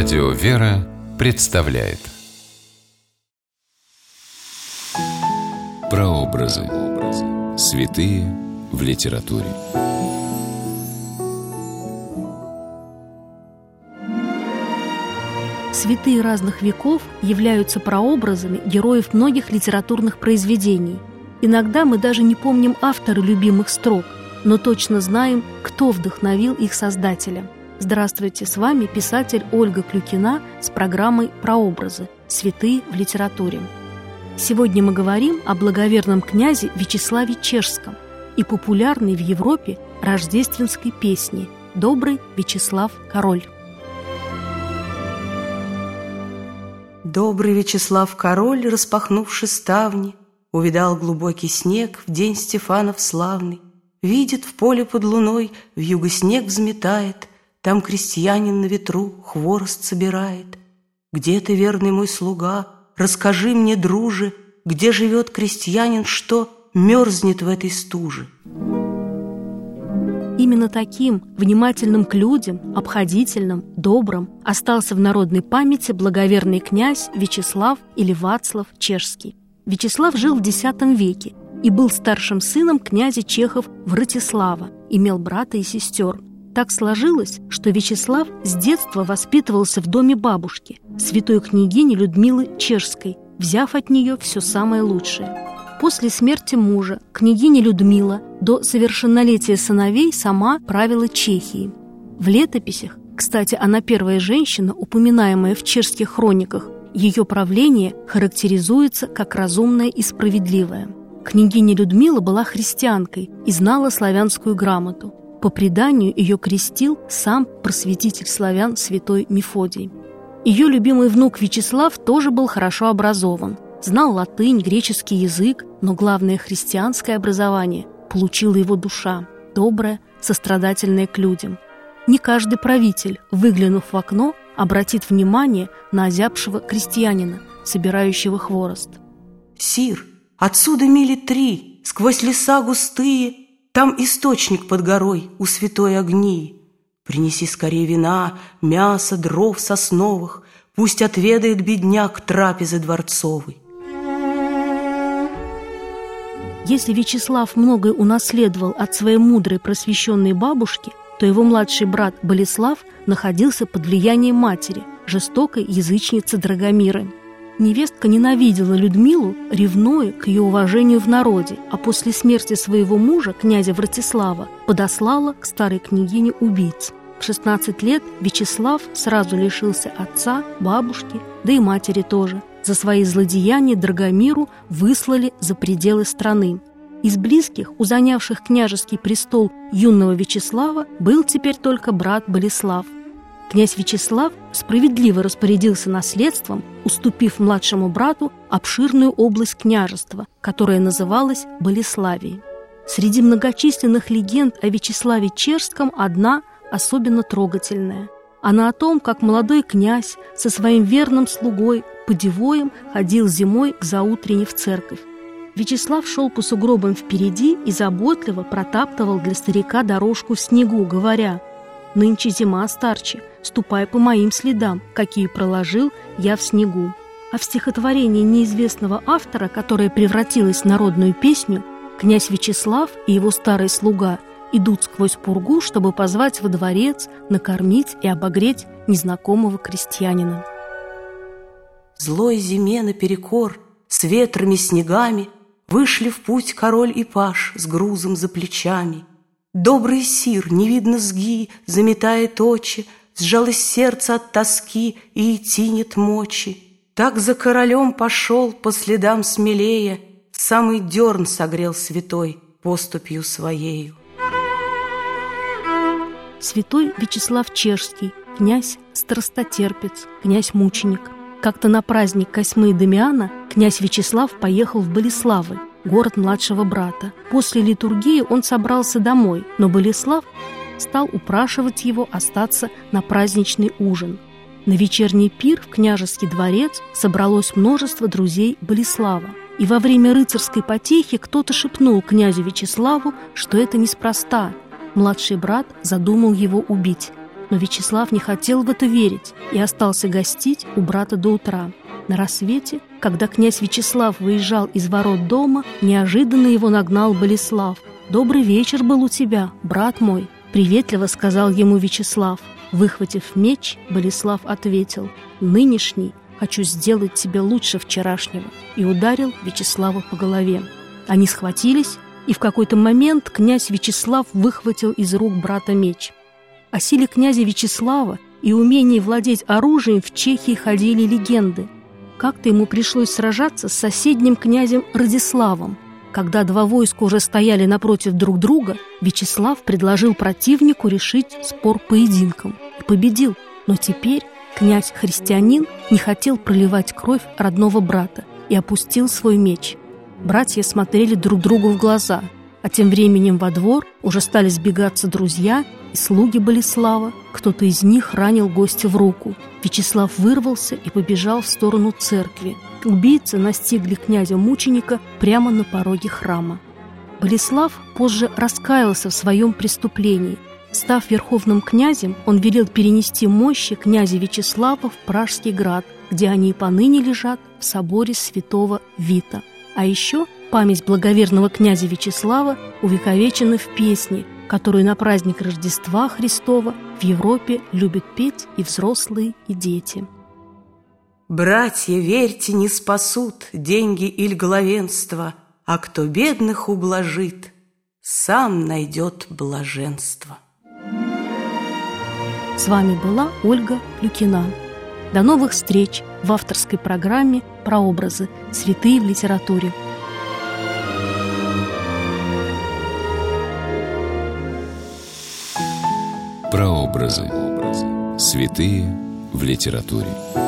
Радио «Вера» представляет Прообразы. Святые в литературе. Святые разных веков являются прообразами героев многих литературных произведений. Иногда мы даже не помним автора любимых строк, но точно знаем, кто вдохновил их создателя – Здравствуйте, с вами писатель Ольга Клюкина с программой «Прообразы. Святые в литературе». Сегодня мы говорим о благоверном князе Вячеславе Чешском и популярной в Европе рождественской песне «Добрый Вячеслав Король». Добрый Вячеслав Король, распахнувши ставни, Увидал глубокий снег в день Стефанов славный, Видит в поле под луной, в юго снег взметает — там крестьянин на ветру хворост собирает. Где ты, верный мой слуга, расскажи мне, друже, Где живет крестьянин, что мерзнет в этой стуже? Именно таким, внимательным к людям, обходительным, добрым, остался в народной памяти благоверный князь Вячеслав или Вацлав Чешский. Вячеслав жил в X веке и был старшим сыном князя Чехов Вратислава, имел брата и сестер. Так сложилось, что Вячеслав с детства воспитывался в доме бабушки, святой княгини Людмилы Чешской, взяв от нее все самое лучшее. После смерти мужа княгиня Людмила до совершеннолетия сыновей сама правила Чехией. В летописях, кстати, она первая женщина, упоминаемая в чешских хрониках, ее правление характеризуется как разумное и справедливое. Княгиня Людмила была христианкой и знала славянскую грамоту. По преданию ее крестил сам просветитель славян святой Мефодий. Ее любимый внук Вячеслав тоже был хорошо образован, знал латынь, греческий язык, но главное христианское образование получила его душа, добрая, сострадательная к людям. Не каждый правитель, выглянув в окно, обратит внимание на озябшего крестьянина, собирающего хворост. «Сир, отсюда мили три, сквозь леса густые, там источник под горой у святой огни. Принеси скорее вина, мясо, дров сосновых, Пусть отведает бедняк трапезы дворцовой. Если Вячеслав многое унаследовал от своей мудрой просвещенной бабушки, то его младший брат Болеслав находился под влиянием матери, жестокой язычницы Драгомиры. Невестка ненавидела Людмилу, ревнуя к ее уважению в народе, а после смерти своего мужа, князя Вратислава, подослала к старой княгине убийц. В 16 лет Вячеслав сразу лишился отца, бабушки, да и матери тоже. За свои злодеяния Драгомиру выслали за пределы страны. Из близких, занявших княжеский престол юного Вячеслава, был теперь только брат Болеслав – Князь Вячеслав справедливо распорядился наследством, уступив младшему брату обширную область княжества, которая называлась Болеславией. Среди многочисленных легенд о Вячеславе Чешском одна особенно трогательная. Она о том, как молодой князь со своим верным слугой Подевоем ходил зимой к заутренне в церковь. Вячеслав шел по сугробам впереди и заботливо протаптывал для старика дорожку в снегу, говоря «Нынче зима, старче, ступай по моим следам, какие проложил я в снегу. А в стихотворении неизвестного автора, которое превратилось в народную песню, князь Вячеслав и его старый слуга идут сквозь пургу, чтобы позвать во дворец, накормить и обогреть незнакомого крестьянина. Злой зиме наперекор, с ветрами, снегами Вышли в путь король и паш с грузом за плечами. Добрый сир, не видно сги, заметает очи, Сжалось сердце от тоски и идти нет мочи. Так за королем пошел по следам смелее, Самый дерн согрел святой поступью своею. Святой Вячеслав Чешский, князь страстотерпец, князь-мученик. Как-то на праздник Косьмы и Дамиана князь Вячеслав поехал в Болеславы, город младшего брата. После литургии он собрался домой, но Болеслав стал упрашивать его остаться на праздничный ужин. На вечерний пир в княжеский дворец собралось множество друзей Болеслава. И во время рыцарской потехи кто-то шепнул князю Вячеславу, что это неспроста. Младший брат задумал его убить. Но Вячеслав не хотел в это верить и остался гостить у брата до утра. На рассвете, когда князь Вячеслав выезжал из ворот дома, неожиданно его нагнал Болеслав. «Добрый вечер был у тебя, брат мой», — приветливо сказал ему Вячеслав. Выхватив меч, Болеслав ответил, «Нынешний хочу сделать тебя лучше вчерашнего», и ударил Вячеслава по голове. Они схватились, и в какой-то момент князь Вячеслав выхватил из рук брата меч. О силе князя Вячеслава и умении владеть оружием в Чехии ходили легенды. Как-то ему пришлось сражаться с соседним князем Радиславом. Когда два войска уже стояли напротив друг друга, Вячеслав предложил противнику решить спор поединком и победил. Но теперь князь-христианин не хотел проливать кровь родного брата и опустил свой меч. Братья смотрели друг другу в глаза, а тем временем во двор уже стали сбегаться друзья и слуги Болеслава. Кто-то из них ранил гостя в руку. Вячеслав вырвался и побежал в сторону церкви. Убийцы настигли князя-мученика прямо на пороге храма. Болеслав позже раскаялся в своем преступлении. Став верховным князем, он велел перенести мощи князя Вячеслава в Пражский град, где они и поныне лежат в соборе святого Вита. А еще память благоверного князя Вячеслава увековечена в песне – которую на праздник Рождества Христова в Европе любят петь и взрослые, и дети. Братья, верьте, не спасут деньги или главенство, а кто бедных ублажит, сам найдет блаженство. С вами была Ольга Люкина. До новых встреч в авторской программе «Прообразы. Святые в литературе». Прообразы. Святые в литературе.